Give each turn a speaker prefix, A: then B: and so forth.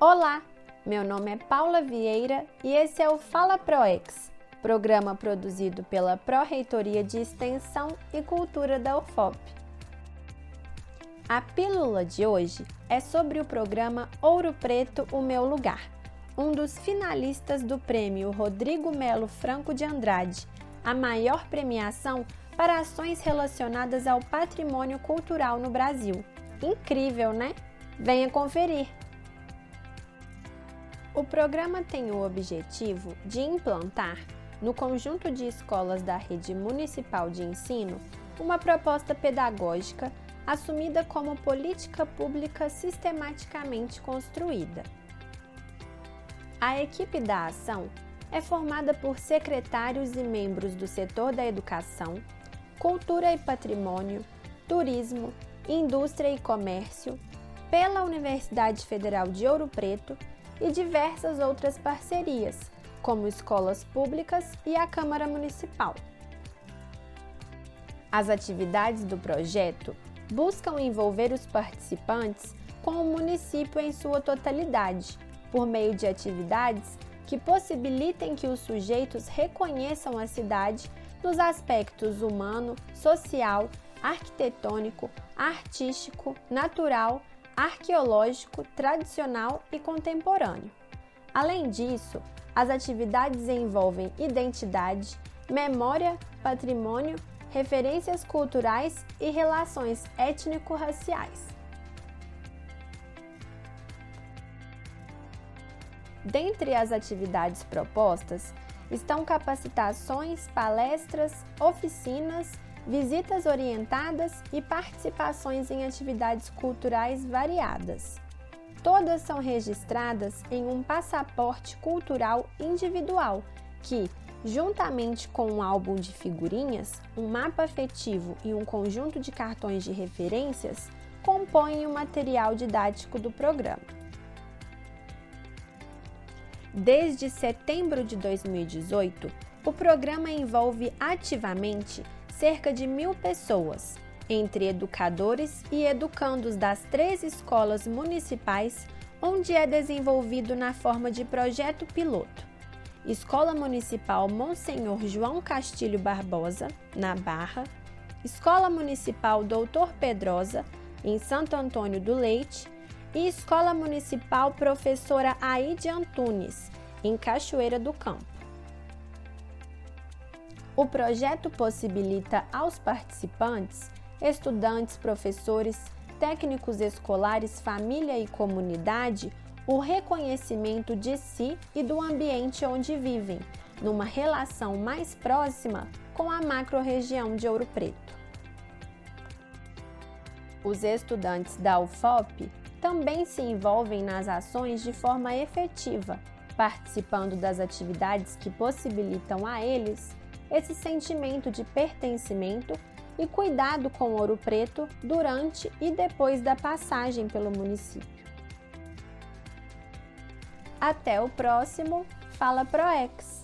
A: Olá, meu nome é Paula Vieira e esse é o Fala ProEx, programa produzido pela Pró-Reitoria de Extensão e Cultura da UFOP. A pílula de hoje é sobre o programa Ouro Preto O Meu Lugar, um dos finalistas do prêmio Rodrigo Melo Franco de Andrade, a maior premiação para ações relacionadas ao patrimônio cultural no Brasil. Incrível, né? Venha conferir! O programa tem o objetivo de implantar, no conjunto de escolas da rede municipal de ensino, uma proposta pedagógica assumida como política pública sistematicamente construída. A equipe da ação é formada por secretários e membros do setor da educação, cultura e patrimônio, turismo, indústria e comércio, pela Universidade Federal de Ouro Preto e diversas outras parcerias, como escolas públicas e a Câmara Municipal. As atividades do projeto buscam envolver os participantes com o município em sua totalidade, por meio de atividades que possibilitem que os sujeitos reconheçam a cidade nos aspectos humano, social, arquitetônico, artístico, natural arqueológico, tradicional e contemporâneo. Além disso, as atividades envolvem identidade, memória, patrimônio, referências culturais e relações étnico-raciais. Dentre as atividades propostas estão capacitações, palestras, oficinas visitas orientadas e participações em atividades culturais variadas. Todas são registradas em um passaporte cultural individual que, juntamente com um álbum de figurinhas, um mapa afetivo e um conjunto de cartões de referências, compõem o material didático do programa. Desde setembro de 2018, o programa envolve ativamente cerca de mil pessoas, entre educadores e educandos das três escolas municipais, onde é desenvolvido na forma de projeto piloto. Escola Municipal Monsenhor João Castilho Barbosa, na Barra, Escola Municipal Doutor Pedrosa, em Santo Antônio do Leite, e Escola Municipal Professora Aide Antunes, em Cachoeira do Campo. O projeto possibilita aos participantes, estudantes, professores, técnicos escolares, família e comunidade o reconhecimento de si e do ambiente onde vivem, numa relação mais próxima com a macro-região de Ouro Preto. Os estudantes da UFOP também se envolvem nas ações de forma efetiva, participando das atividades que possibilitam a eles esse sentimento de pertencimento e cuidado com Ouro Preto durante e depois da passagem pelo município. Até o próximo Fala ProEx!